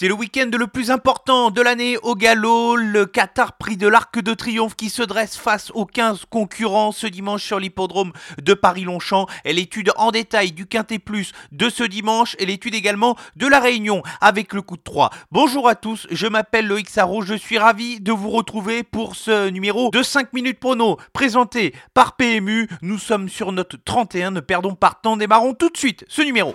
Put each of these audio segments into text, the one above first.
C'est le week-end le plus important de l'année au galop, le Qatar Prix de l'Arc de Triomphe qui se dresse face aux 15 concurrents ce dimanche sur l'hippodrome de Paris-Longchamp et l'étude en détail du Quintet Plus de ce dimanche et l'étude également de la Réunion avec le coup de 3. Bonjour à tous, je m'appelle Loïc Sarro, je suis ravi de vous retrouver pour ce numéro de 5 minutes prono présenté par PMU. Nous sommes sur notre 31, ne perdons pas de temps, démarrons tout de suite ce numéro.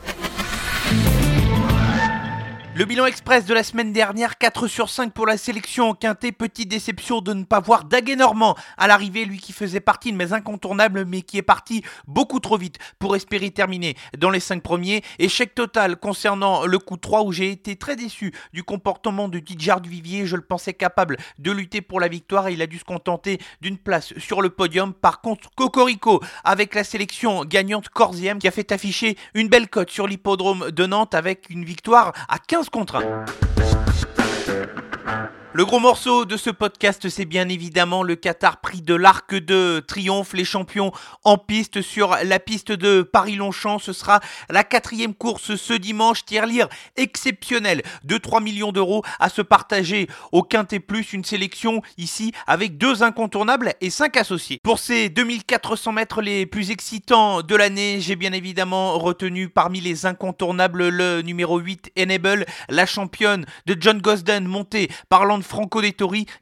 Le bilan express de la semaine dernière, 4 sur 5 pour la sélection en quintet. Petite déception de ne pas voir Daguet Normand à l'arrivée, lui qui faisait partie de mes incontournables, mais qui est parti beaucoup trop vite pour espérer terminer dans les 5 premiers. Échec total concernant le coup 3 où j'ai été très déçu du comportement de Didier Vivier. Je le pensais capable de lutter pour la victoire et il a dû se contenter d'une place sur le podium. Par contre, Cocorico avec la sélection gagnante Corsième qui a fait afficher une belle cote sur l'hippodrome de Nantes avec une victoire à 15 contre 1. Le gros morceau de ce podcast, c'est bien évidemment le Qatar Prix de l'Arc de Triomphe, les champions en piste sur la piste de Paris-Longchamp. Ce sera la quatrième course ce dimanche. Tirelire exceptionnel de 3 millions d'euros à se partager au Quintet Plus. Une sélection ici avec deux incontournables et cinq associés. Pour ces 2400 mètres les plus excitants de l'année, j'ai bien évidemment retenu parmi les incontournables le numéro 8 Enable, la championne de John Gosden montée par Land Franco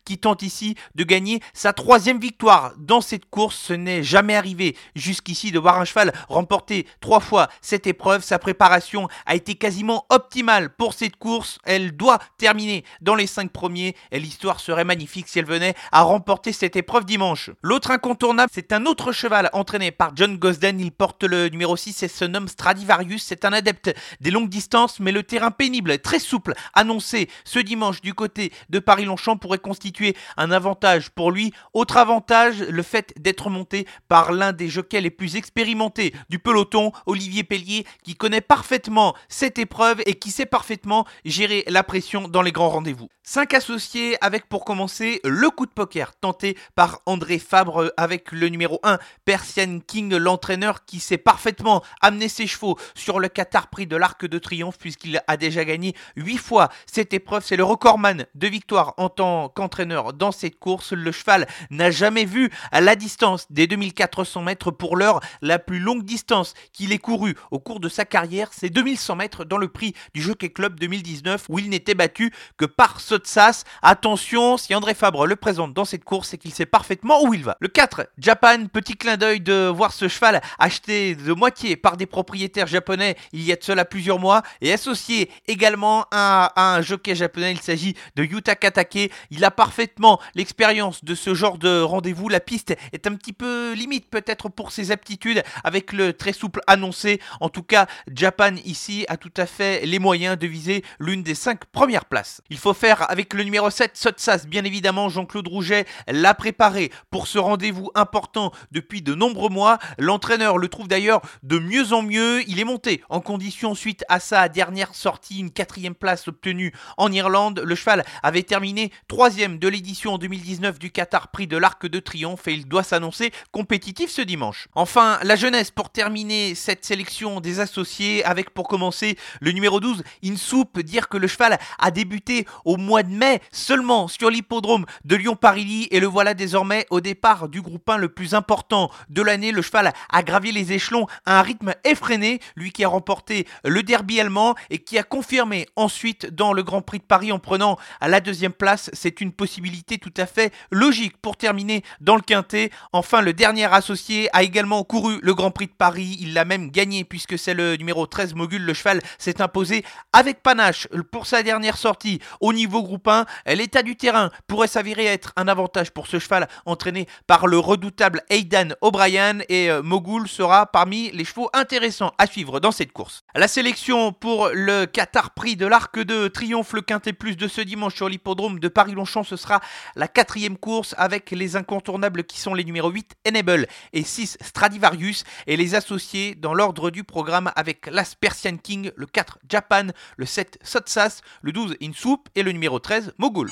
qui tente ici de gagner sa troisième victoire dans cette course. Ce n'est jamais arrivé jusqu'ici de voir un cheval remporter trois fois cette épreuve. Sa préparation a été quasiment optimale pour cette course. Elle doit terminer dans les cinq premiers et l'histoire serait magnifique si elle venait à remporter cette épreuve dimanche. L'autre incontournable, c'est un autre cheval entraîné par John Gosden. Il porte le numéro 6 et se nomme Stradivarius. C'est un adepte des longues distances, mais le terrain pénible, très souple, annoncé ce dimanche du côté de Paris-Longchamp pourrait constituer un avantage pour lui. Autre avantage, le fait d'être monté par l'un des jockeys les plus expérimentés du peloton, Olivier Pellier, qui connaît parfaitement cette épreuve et qui sait parfaitement gérer la pression dans les grands rendez-vous. 5 associés avec pour commencer le coup de poker tenté par André Fabre avec le numéro 1, Persian King, l'entraîneur qui sait parfaitement amener ses chevaux sur le Qatar Prix de l'Arc de Triomphe puisqu'il a déjà gagné 8 fois cette épreuve. C'est le recordman de victoire en tant qu'entraîneur dans cette course. Le cheval n'a jamais vu à la distance des 2400 mètres pour l'heure. La plus longue distance qu'il ait courue au cours de sa carrière, c'est 2100 mètres dans le prix du Jockey Club 2019 où il n'était battu que par Sotsas. Attention, si André Fabre le présente dans cette course, c'est qu'il sait parfaitement où il va. Le 4, Japan, petit clin d'œil de voir ce cheval acheté de moitié par des propriétaires japonais il y a de cela plusieurs mois et associé également à, un jockey japonais. Il s'agit de Yutaka attaquer. Il a parfaitement l'expérience de ce genre de rendez-vous. La piste est un petit peu limite peut-être pour ses aptitudes avec le très souple annoncé. En tout cas, Japan ici a tout à fait les moyens de viser l'une des cinq premières places. Il faut faire avec le numéro 7, Sotsas. Bien évidemment, Jean-Claude Rouget l'a préparé pour ce rendez-vous important depuis de nombreux mois. L'entraîneur le trouve d'ailleurs de mieux en mieux. Il est monté en condition suite à sa dernière sortie, une quatrième place obtenue en Irlande. Le cheval avait terminé terminé troisième de l'édition 2019 du Qatar Prix de l'Arc de Triomphe et il doit s'annoncer compétitif ce dimanche. Enfin, la jeunesse pour terminer cette sélection des associés avec pour commencer le numéro 12, Insoup, dire que le cheval a débuté au mois de mai seulement sur l'hippodrome de Lyon-Parilly et le voilà désormais au départ du groupe 1 le plus important de l'année. Le cheval a gravi les échelons à un rythme effréné, lui qui a remporté le derby allemand et qui a confirmé ensuite dans le Grand Prix de Paris en prenant la deuxième place, c'est une possibilité tout à fait logique pour terminer dans le quintet. Enfin, le dernier associé a également couru le Grand Prix de Paris. Il l'a même gagné puisque c'est le numéro 13 Mogul. Le cheval s'est imposé avec panache pour sa dernière sortie au niveau groupe 1, l'état du terrain pourrait s'avérer être un avantage pour ce cheval entraîné par le redoutable Aidan O'Brien et euh, Mogul sera parmi les chevaux intéressants à suivre dans cette course. La sélection pour le Qatar Prix de l'Arc de Triomphe le Quintet Plus de ce dimanche sur l'hippodrome de Paris-Longchamp, ce sera la quatrième course avec les incontournables qui sont les numéros 8 Enable et 6 Stradivarius et les associés dans l'ordre du programme avec l'As Persian King, le 4 Japan, le 7 Sotsas, le 12 Insoup et le numéro 13 Mogul.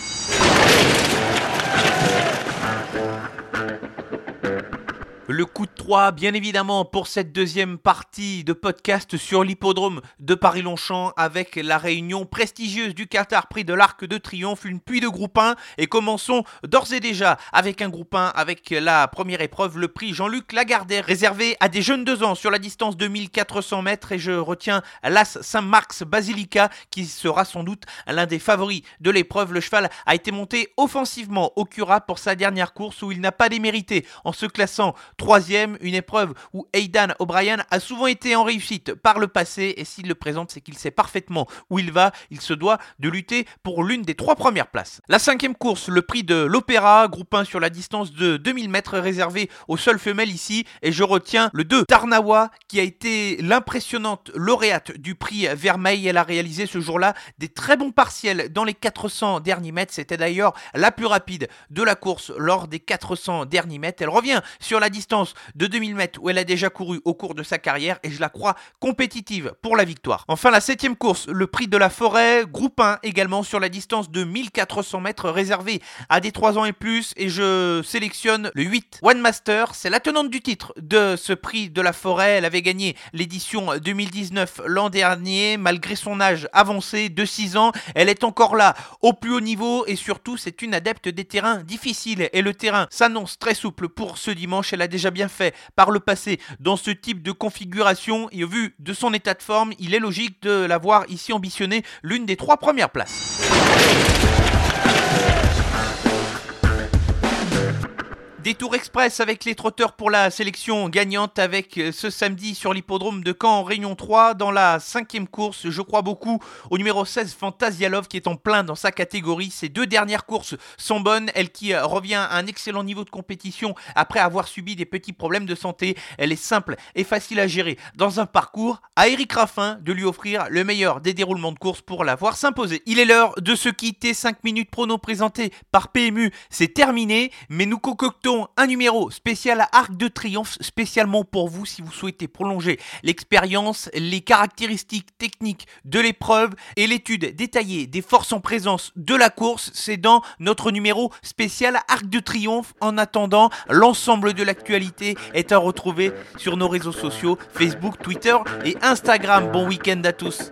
Le coup de 3, bien évidemment, pour cette deuxième partie de podcast sur l'hippodrome de Paris-Longchamp avec la réunion prestigieuse du Qatar Prix de l'Arc de Triomphe, une pluie de groupe 1. Et commençons d'ores et déjà avec un groupe 1 avec la première épreuve, le prix Jean-Luc Lagardère, réservé à des jeunes deux ans sur la distance de 1400 mètres. Et je retiens l'As Saint-Marx Basilica qui sera sans doute l'un des favoris de l'épreuve. Le cheval a été monté offensivement au Cura pour sa dernière course où il n'a pas démérité en se classant Troisième, une épreuve où Aidan O'Brien a souvent été en réussite par le passé et s'il le présente, c'est qu'il sait parfaitement où il va. Il se doit de lutter pour l'une des trois premières places. La cinquième course, le prix de l'Opéra, groupe 1 sur la distance de 2000 mètres réservé aux seules femelles ici. Et je retiens le 2 Tarnawa qui a été l'impressionnante lauréate du prix Vermeil. Elle a réalisé ce jour-là des très bons partiels dans les 400 derniers mètres. C'était d'ailleurs la plus rapide de la course lors des 400 derniers mètres. Elle revient sur la distance de 2000 mètres où elle a déjà couru au cours de sa carrière et je la crois compétitive pour la victoire. Enfin, la septième course, le prix de la forêt, groupe 1 également sur la distance de 1400 mètres réservé à des 3 ans et plus et je sélectionne le 8 One Master. C'est la tenante du titre de ce prix de la forêt. Elle avait gagné l'édition 2019 l'an dernier malgré son âge avancé de 6 ans. Elle est encore là au plus haut niveau et surtout c'est une adepte des terrains difficiles et le terrain s'annonce très souple pour ce dimanche. Elle a déjà bien fait par le passé dans ce type de configuration et au vu de son état de forme, il est logique de l'avoir ici ambitionné l'une des trois premières places. Détour express avec les trotteurs pour la sélection gagnante avec euh, ce samedi sur l'hippodrome de Caen en Réunion 3 dans la cinquième course. Je crois beaucoup au numéro 16 Fantasialov qui est en plein dans sa catégorie. Ces deux dernières courses sont bonnes. Elle qui euh, revient à un excellent niveau de compétition après avoir subi des petits problèmes de santé. Elle est simple et facile à gérer dans un parcours. À Eric Raffin de lui offrir le meilleur des déroulements de course pour la voir s'imposer. Il est l'heure de se quitter. 5 minutes prono présenté par PMU. C'est terminé, mais nous concoctons un numéro spécial à Arc de Triomphe, spécialement pour vous si vous souhaitez prolonger l'expérience, les caractéristiques techniques de l'épreuve et l'étude détaillée des forces en présence de la course. C'est dans notre numéro spécial Arc de Triomphe. En attendant, l'ensemble de l'actualité est à retrouver sur nos réseaux sociaux Facebook, Twitter et Instagram. Bon week-end à tous.